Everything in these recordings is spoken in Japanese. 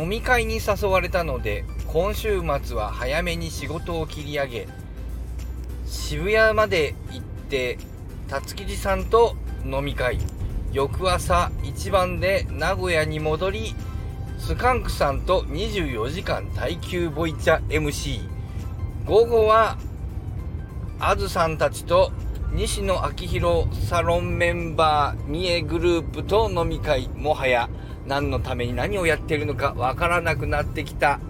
飲み会に誘われたので今週末は早めに仕事を切り上げ渋谷まで行って辰吉さんと飲み会。翌朝一番で名古屋に戻りスカンクさんと24時間耐久ボイチャ MC 午後はあずさんたちと西野昭弘サロンメンバー三重グループと飲み会もはや。何のために何をやってるのかわからなくなってきた。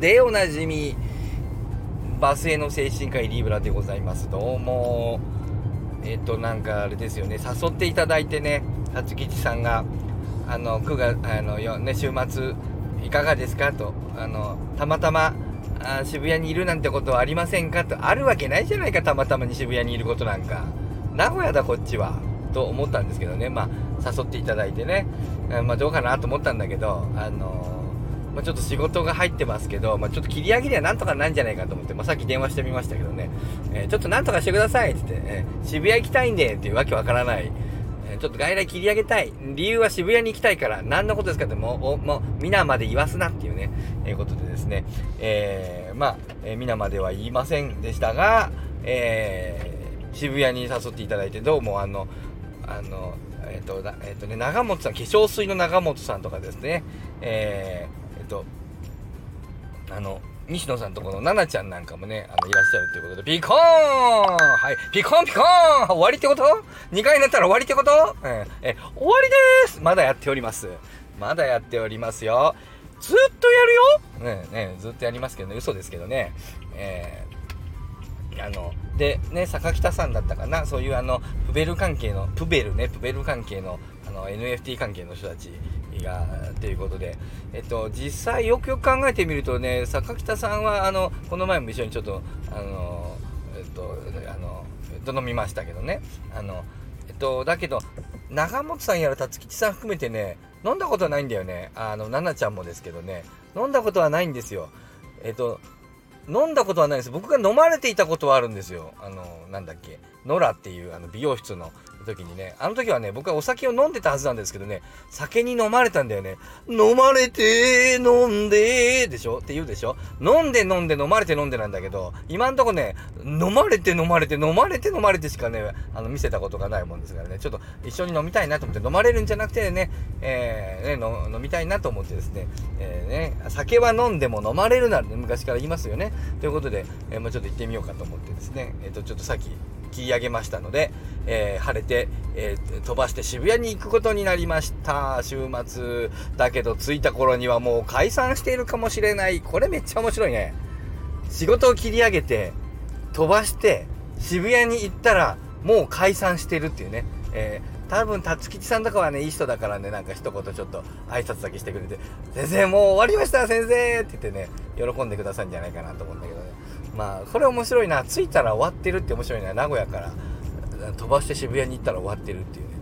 でおなじみバスへの精神科医リーブラでございます。どうも。えっ、となんかあれですよね。誘っていただいてね。辰吉さんがあの9月あのよ、ね、週末いかがですか？とあのたまたまあ渋谷にいるなんてことはありませんか？とあるわけないじゃないかたまたまに渋谷にいることなんか。名古屋だこっちは。と思ったんですけどね。まあ誘っていただいてね、まあ、どうかなと思ったんだけどあのまあ、ちょっと仕事が入ってますけど、まあ、ちょっと切り上げりゃなんとかなんじゃないかと思って、まあ、さっき電話してみましたけどね、えー、ちょっとなんとかしてくださいって言って、えー、渋谷行きたいんでっていうわけわからない、え、ちょっと外来切り上げたい。理由は渋谷に行きたいから、何のことですかってもう、もう、皆まで言わすなっていうね、えー、ことでですね、え、まあ、え、皆までは言いませんでしたが、えー、渋谷に誘っていただいて、どうもあの、あの、えっ、ー、と、えっ、ー、とね、長本さん、化粧水の長本さんとかですね、えー、っと、あの、西野さんとこの奈々ちゃんなんかもね、あの、いらっしゃるということで、ピコーン!はい、ピコンピコーン!終わりってこと ?2 回になったら終わりってこと?ええ、終わりです!まだやっております。まだやっておりますよ。ずっとやるよ?ねねずっとやりますけどね、嘘ですけどね。えー、あの、で、ね、坂北さんだったかな、そういうあの、プベル関係の、プベルね、プベル関係の、あの、NFT 関係の人たちがということで、えっと、実際よくよく考えてみるとね坂北さんはあのこの前も一緒にちょっとあのえっとあの飲みましたけどね。あのえっとだけど長本さんやら辰吉さん含めてね飲んだことはないんだよね。あの奈々ちゃんもですけどね。飲んだことはないんですよ。えっと飲んだことはないです。僕が飲まれていたことはあるんですよ。あのなんだっけ。ノラっていうあの美容室の時にね、あの時はね、僕はお酒を飲んでたはずなんですけどね、酒に飲まれたんだよね。飲まれて、飲んで、でしょ？って言うでしょ？飲んで飲んで飲まれて飲んでなんだけど、今んとこね、飲まれて飲まれて飲まれて飲まれてしかね、あの、見せたことがないもんですからね、ちょっと一緒に飲みたいなと思って飲まれるんじゃなくてね、えー、ね、飲みたいなと思ってですね、えー、ね、酒は飲んでも飲まれるなる、昔から言いますよね。ということで、えー、まあちょっと行ってみようかと思ってですね、えっ、ー、と、ちょっとさっき、切り上げましたので、えー、晴れて、えー、飛ばして渋谷に行くことになりました。週末。だけど着いた頃にはもう解散しているかもしれない。これめっちゃ面白いね。仕事を切り上げて、飛ばして、渋谷に行ったら、もう解散してるっていうね。えー、多分、辰吉さんとかはね、いい人だからね、なんか一言ちょっと挨拶だけしてくれて、先生もう終わりました先生って言ってね、喜んでくださるんじゃないかなと思うんだけど。まあこれ面白いな着いたら終わってるって面白いな名古屋から飛ばして渋谷に行ったら終わってるっていうね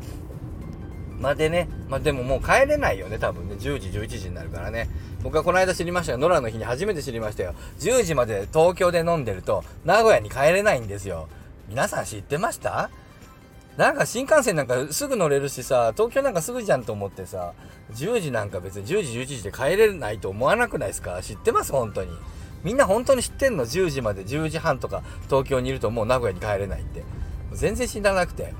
まあでね、まあでももう帰れないよね、多分ね。10時、11時になるからね。僕はこの間知りましたよ。野良の日に初めて知りましたよ。10時まで東京で飲んでると、名古屋に帰れないんですよ。皆さん知ってました？なんか新幹線なんかすぐ乗れるしさ、東京なんかすぐじゃんと思ってさ、10時なんか別に10時、11時で帰れないと思わなくないですか？知ってます？本当に。みんな本当に知ってんの ?10 時まで10時半とか東京にいるともう名古屋に帰れないって。全然知らなくて。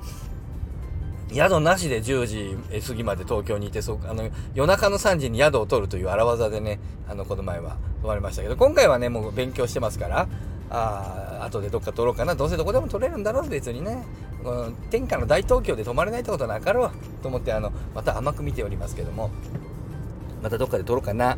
宿なしで10時過ぎまで東京にいて、そあの、夜中の3時に宿を取るという荒技でね、あの、この前は泊まりましたけど、今回はね、もう勉強してますから、ああ、後でどっか取ろうかな。どうせどこでも取れるんだろう、別にね。この天下の大東京で泊まれないってことはなかろうと思って、あの、また甘く見ておりますけども、またどっかで取ろうかな。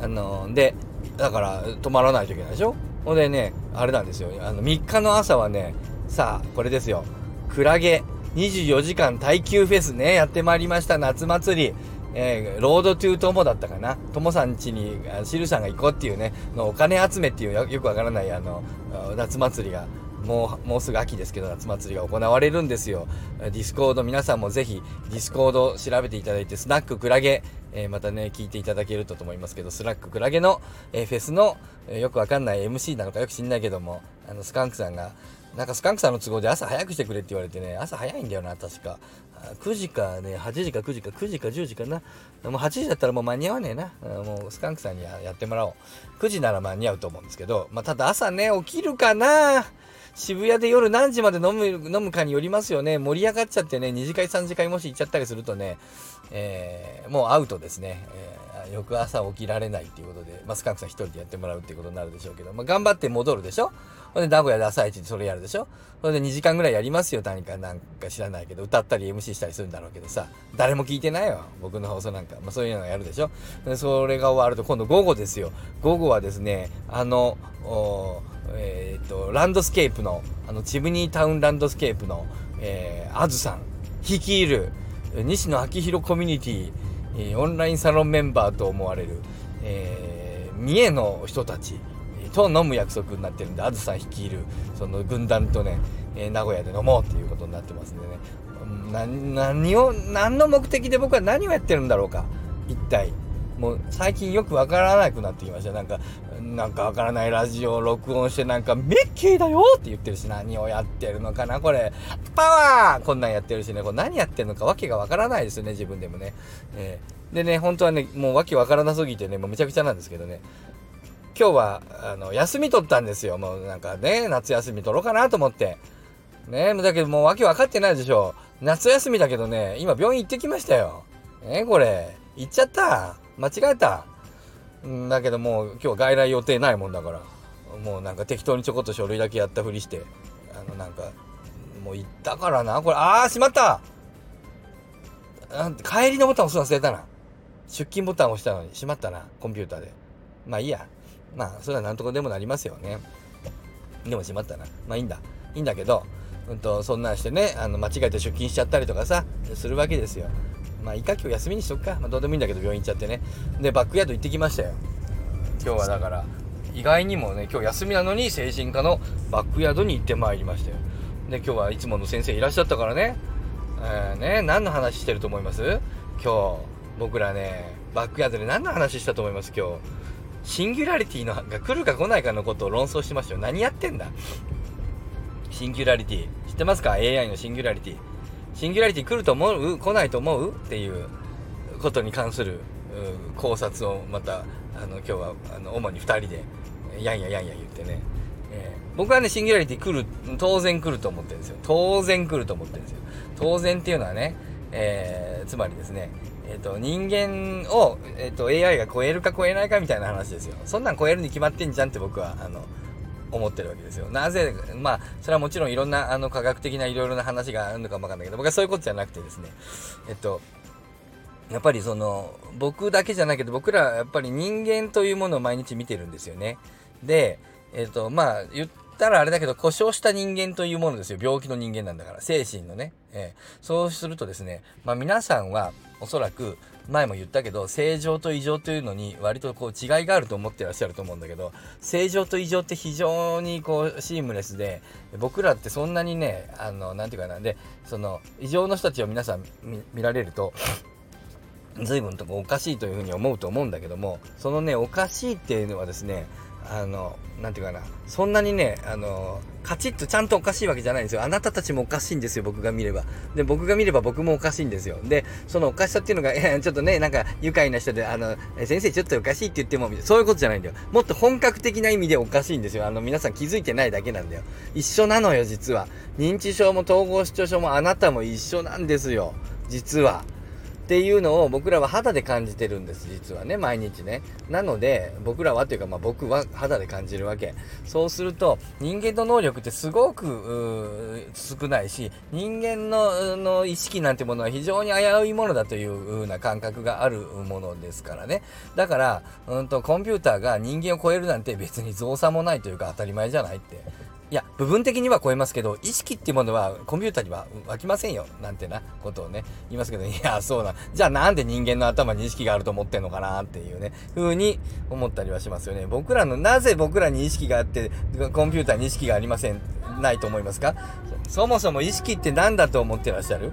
あの、で、だから止まらないといけないでしょ？ほんでねあれなんですよ。あの3日の朝はねさあこれですよ。クラゲ24時間耐久フェスねやってまいりました。夏祭り。えー、ロードトゥートモだったかな？トモさん家に、シルさんが行こうっていうね、のお金集めっていうよくわからない、あの、夏祭りがもう、もうすぐ秋ですけど、夏祭りが行われるんですよ。 Discord、皆さんもぜひ、 Discord 調べていただいて、スナッククラゲ、えー、またね、聞いていただけるとと思いますけど、スナッククラゲの、え、フェスの、え、よくわかんない MC なのかよく知んないけども、あの、スカンクさんが、なんかスカンクさんの都合で朝早くしてくれって言われてね朝早いんだよな確か。9時かね8時か9時か9時か10時かな。もう8時だったらもう間に合わねえな。もうスカンクさんにやってもらおう。9時なら間に合うと思うんですけどまあただ朝ね起きるかな。渋谷で夜何時まで飲む飲むかによりますよね。盛り上がっちゃってね2次会3次会もし行っちゃったりするとね、えー、もうアウトですね、えー、翌朝起きられないっていうことで、まあ、スカンクさん1人でやってもらうっていうことになるでしょうけど、まあ、頑張って戻るでしょ？ほんで名古屋で朝一でそれやるでしょ？それで2時間ぐらいやりますよ何かなんか知らないけど。歌ったり MC したりするんだろうけどさ。誰も聞いてないよ僕の放送なんか、まあ、そういうのやるでしょ？でそれが終わると今度午後ですよ。午後はですねあのえー、っとランドスケープのあのチムニータウンランドスケープの、えー、あずさん。率いる西野亮廣コミュニティ、えー、オンラインサロンメンバーと思われる、えー、三重の人たち。と飲む約束になってるんであずさん率いるその軍団とね、えー、名古屋で飲もうっていうことになってますんでね。な何を何の目的で僕は何をやってるんだろうか。一体。もう最近よくわからなくなってきました。なんかなんかわからないラジオを録音してなんかメッキーだよって言ってるし何をやってるのかなこれ。パワー!こんなんやってるしね。これ何やってるのかわけがわからないですよね自分でもね、えー、でね本当はねもうわけわからなすぎてねもうめちゃくちゃなんですけどね。今日はあの休み取ったんですよ。もうなんかね夏休み取ろうかなと思って。ねだけどもうわけ分かってないでしょ。夏休みだけどね今病院行ってきましたよ。えこれ行っちゃった？間違えた？んだけどもう今日外来予定ないもんだから。もうなんか適当にちょこっと書類だけやったふりして。あのなんかもう行ったからな。これああしまった！帰りのボタン押すの忘れたな。出勤ボタン押したのにしまったな。コンピューターで。まあいいや。まあそれはなんとかでもなりますよね。でもしまったな。まあいいんだ。いいんだけどうんとそんなんしてねあの間違えて出勤しちゃったりとかさするわけですよ。まあいいか今日休みにしとくか、まあ、どうでもいいんだけど病院行っちゃってね。でバックヤード行ってきましたよ。今日はだから意外にもね今日休みなのに精神科のバックヤードに行ってまいりましたよ。で今日はいつもの先生いらっしゃったからね。えー、ね何の話してると思います？今日僕らねバックヤードで何の話したと思います？今日。シンギュラリティのが来るか来ないかのことを論争してましたよ。何やってんだ？シンギュラリティ。知ってますか？AI のシンギュラリティ。シンギュラリティ来ると思う？来ないと思う？っていうことに関する考察をまたあの今日はあの主に2人でやんややんや言ってね、えー、僕はねシンギュラリティ来る当然来ると思ってるんですよ。当然来ると思ってるんですよ。当然っていうのはね、えー、つまりですねえーと、人間を、えーと、AI が超えるか超えないかみたいな話ですよ。そんなん超えるに決まってんじゃんって僕はあの思ってるわけですよ。なぜ、まあ、それはもちろんいろんなあの科学的ないろいろな話があるのかもわかんないけど、僕はそういうことじゃなくてですね、えっと、やっぱりその、僕だけじゃないけど、僕らやっぱり人間というものを毎日見てるんですよね。で、えっと、まあ、言ったらあれだけど、故障した人間というものですよ。病気の人間なんだから。精神のね。えー、そうするとですね、まあ皆さんはおそらく、前も言ったけど、正常と異常というのに割とこう違いがあると思ってらっしゃると思うんだけど、正常と異常って非常にこうシームレスで、僕らってそんなにね、あの、なんていうかな、で、その異常の人たちを皆さん見られると、随分とおかしいというふうに思うと思うんだけども、そのね、おかしいっていうのはですね、あの、なんていうかな、そんなにね、あの、カチッとちゃんとおかしいわけじゃないんですよ。あなたたちもおかしいんですよ、僕が見れば。で、僕が見れば僕もおかしいんですよ。で、そのおかしさっていうのが、ちょっとね、なんか愉快な人で、あの、先生ちょっとおかしいって言っても、そういうことじゃないんだよ。もっと本格的な意味でおかしいんですよ。あの、皆さん気づいてないだけなんだよ。一緒なのよ、実は。認知症も統合失調症もあなたも一緒なんですよ。実は。っていうのを僕らは肌で感じてるんです実はね毎日ね。なので僕らはというかまあ僕は肌で感じるわけ。そうすると人間の能力ってすごく少ないし人間のの意識なんてものは非常に危ういものだという風な感覚があるものですからね。だからうんとコンピューターが人間を超えるなんて別に造作もないというか当たり前じゃないって。いや、部分的には超えますけど、意識っていうものはコンピューターには湧きませんよ。なんてなことをね、言いますけど、いや、そうな。じゃあなんで人間の頭に意識があると思ってんのかなっていうね、風に思ったりはしますよね。僕らの、なぜ僕らに意識があって、コンピューターに意識がありません、ないと思いますか？そもそも意識って何だと思ってらっしゃる？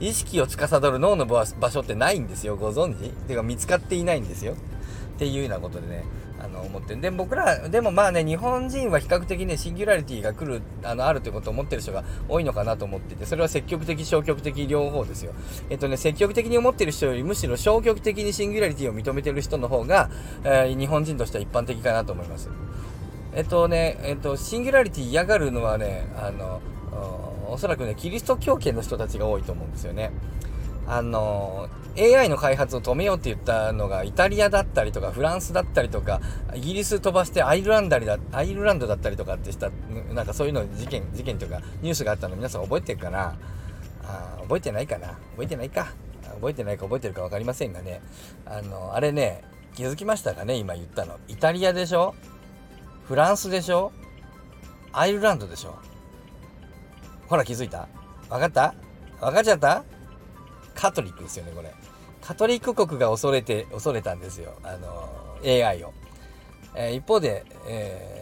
意識を司る脳の場所ってないんですよ。ご存知？てか見つかっていないんですよ。っていうようなことでね、の思ってで僕らでもまあね日本人は比較的ねシンギュラリティが来るあのあるということを思ってる人が多いのかなと思っててそれは積極的消極的両方ですよ。えっとね積極的に思ってる人よりむしろ消極的にシンギュラリティを認めてる人の方が、えー、日本人としては一般的かなと思います。えっとねえっとシンギュラリティ嫌がるのはねあのおそらくねキリスト教圏の人たちが多いと思うんですよね。あの AI の開発を止めようって言ったのがイタリアだったりとかフランスだったりとかイギリス飛ばしてアイルランドだアイルランドだったりとかってしたなんかそういうの事件事件というかニュースがあったの皆さん覚えてるかな？あ覚えてないかな？覚えてないか？覚えてないか覚えてるか分かりませんがね。あのあれね気づきましたかね？今言ったの。イタリアでしょ？フランスでしょ？アイルランドでしょ？ほら気づいた？分かった？分かっちゃった？カトリックですよね、これ。カトリック国が恐れて、恐れたんですよ。あの、AI を。えー、一方で、えー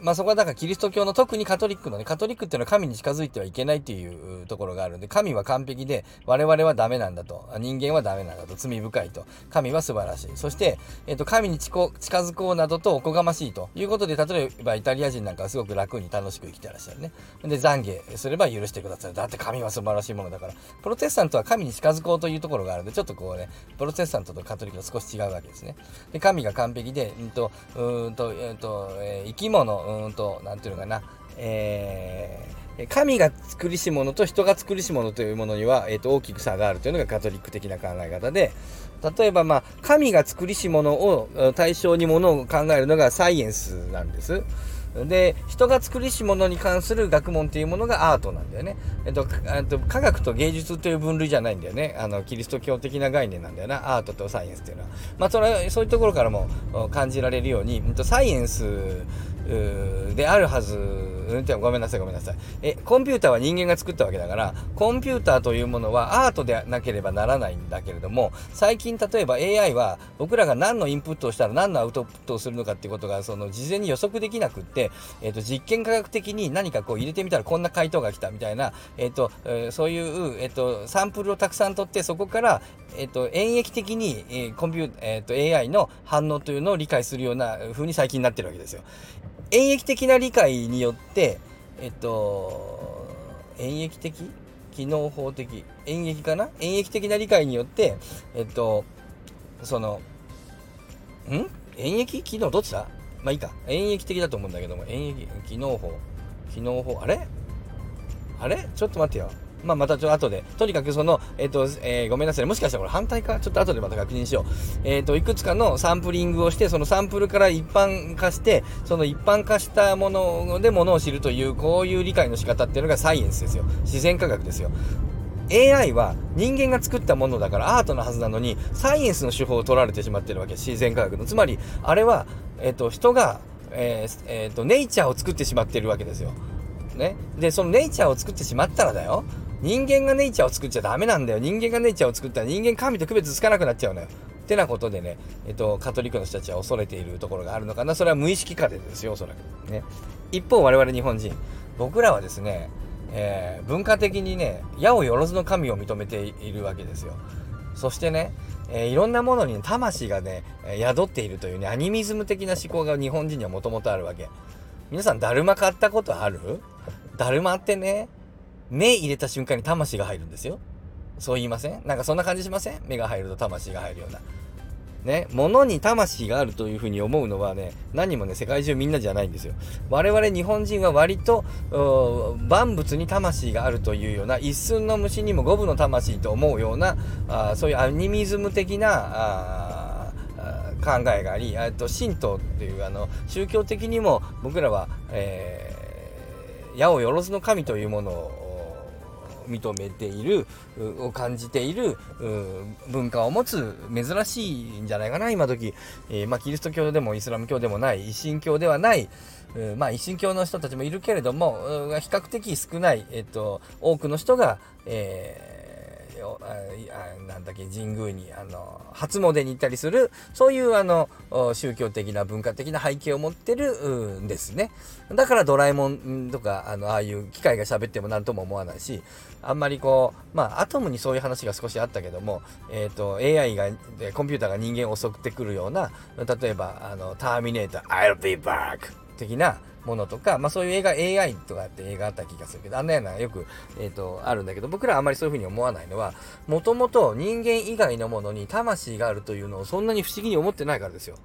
まあそこはだからキリスト教の特にカトリックのね、カトリックっていうのは神に近づいてはいけないっていうところがあるんで、神は完璧で我々はダメなんだと。人間はダメなんだと。罪深いと。神は素晴らしい。そして、えっ、と、神に近づこうなどとおこがましいということで、例えばイタリア人なんかはすごく楽に楽しく生きてらっしゃるね。で、懺悔すれば許してください。だって神は素晴らしいものだから。プロテスタントは神に近づこうというところがあるんで、ちょっとこうね、プロテスタントとカトリックは少し違うわけですね。で、神が完璧で、うんと、うんと、うんと、えー、生き物、うんと、なんていうのかな、えー、神が作りし者と人が作りし者というものには、えーと、大きく差があるというのがカトリック的な考え方で例えば、まあ、神が作りし者を対象にものを考えるのがサイエンスなんです。で人が作りし物に関する学問っていうものがアートなんだよね、えっと、えっと、科学と芸術という分類じゃないんだよね。あのキリスト教的な概念なんだよな。アートとサイエンスっていうのは。まあそれはそういうところからも感じられるように、サイエンスであるはず、ごめんなさいごめんなさいえコンピューターは人間が作ったわけだからコンピューターというものはアートでなければならないんだけれども最近例えば AI は僕らが何のインプットをしたら何のアウトプットをするのかっていうことがその事前に予測できなくって、えーと、実験科学的に何かこう入れてみたらこんな回答が来たみたいな、えーとえー、そういう、えーと、サンプルをたくさん取ってそこから、えー、と演劇的に、えー、コンピュー、えー、と AI の反応というのを理解するような風に最近なってるわけですよ。演劇的な理解によってえっと演劇的？機能法的？演劇かな？演劇的な理解によってえっとそのん？演劇機能どっちだ？まあいいか。演劇的だと思うんだけども演劇機能法。機能法あれ？あれ？ちょっと待ってよ。まあ、またちょっと後で、とにかくその、えっ、ー、と、えー、ごめんなさい、もしかしたらこれ反対か、ちょっと後でまた確認しよう。えっ、ー、と、いくつかのサンプリングをして、そのサンプルから一般化して、その一般化したものでものを知るという、こういう理解の仕方っていうのがサイエンスですよ。自然科学ですよ。AI は人間が作ったものだからアートのはずなのに、サイエンスの手法を取られてしまってるわけ。自然科学の。つまり、あれは、えっ、と、人が、えー、えっ、と、ネイチャーを作ってしまってるわけですよ。ね。で、そのネイチャーを作ってしまったらだよ。人間がネイチャーを作っちゃダメなんだよ。人間がネイチャーを作ったら人間神と区別つかなくなっちゃうのよ。ってなことでね、えっと、カトリックの人たちは恐れているところがあるのかな。それは無意識化でですよ、おそらく。ね。一方、我々日本人、僕らはですね、えー、文化的にね、矢をよろずの神を認めているわけですよ。そしてね、えー、いろんなものに魂がね、宿っているというね、アニミズム的な思考が日本人にはもともとあるわけ。皆さん、だるま買ったことある？だるまってね、目入れた瞬間に魂が入るんですよ。そう言いません？なんかそんな感じしません？目が入ると魂が入るような。ね、物に魂があるというふうに思うのはね、何もね、世界中みんなじゃないんですよ。我々日本人は割と、万物に魂があるというような、一寸の虫にも五分の魂と思うような、あそういうアニミズム的な、考えがあり、と神道っていうあの宗教的にも僕らは、えー、矢をよろずの神というものを認めているを感じている文化を持つ珍しいんじゃないかな今時、えー、まあ、キリスト教でもイスラム教でもない一神教ではない、まあ、一神教の人たちもいるけれども比較的少ない、えっと、多くの人が、えーあなんだっけ神宮にあの初詣に行ったりするそういうあの宗教的な文化的な背景を持ってるんですね。だからドラえもんとかあのああいう機械が喋っても何とも思わないしあんまりこうまあアトムにそういう話が少しあったけども、えーと、AI がコンピューターが人間を襲ってくるような例えばあのターミネーター I'll be back 的なものとか、まあそういう映画、AI とかって映画あった気がするけど、あんなようなよく、え、ー、と、あるんだけど、僕らはあんまりそういうふうに思わないのは、もともと人間以外のものに魂があるというのをそんなに不思議に思ってないからですよ。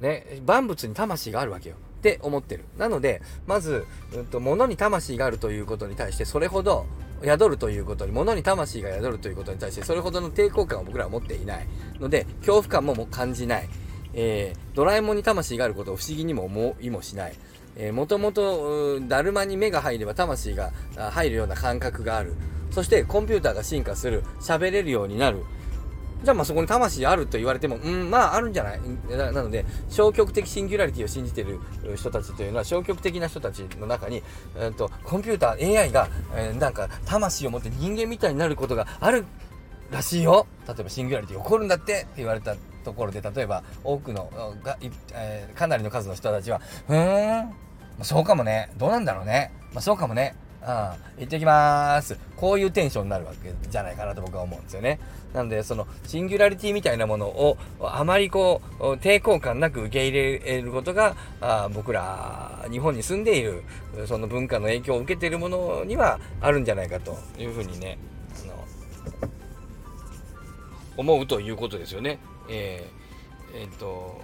ね、万物に魂があるわけよ。って思ってる。なので、まず、うんと、物に魂があるということに対して、それほど、宿るということに、物に魂が宿るということに対して、それほどの抵抗感を僕らは持っていないので、恐怖感もも感じない。えー、ドラえもんに魂があることを不思議にも思いもしない。えー、もともと、だるまに目が入れば魂が入るような感覚がある。そしてコンピューターが進化する。喋れるようになる。じゃあまそこに魂あると言われても、うん、まああるんじゃない？なので、消極的シンギュラリティを信じている人たちというのは、消極的な人たちの中に、えーと、コンピューター、AI が、えー、なんか魂を持って人間みたいになることがあるらしいよ。例えばシンギュラリティ起こるんだってって言われたところで、例えば多くのが、えー、かなりの数の人たちは、うーん、そうかもね。どうなんだろうね。まあ、そうかもね。うん、行ってきます。こういうテンションになるわけじゃないかなと僕は思うんですよね。なんで、その、シンギュラリティみたいなものを、あまりこう、抵抗感なく受け入れることが、あ僕ら、日本に住んでいる、その文化の影響を受けているものにはあるんじゃないかというふうにね、あの、思うということですよね。えー、えー、っと、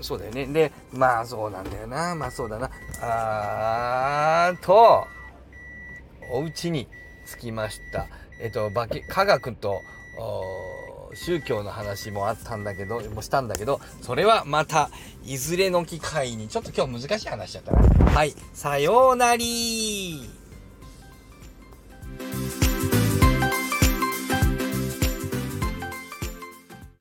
そうだよね。で、まあそうなんだよな。まあそうだな。あーと、お家に着きました。えっと、科学と宗教の話もあったんだけど、もしたんだけど、それはまた、いずれの機会に、ちょっと今日難しい話しちゃったな。はい、さようなり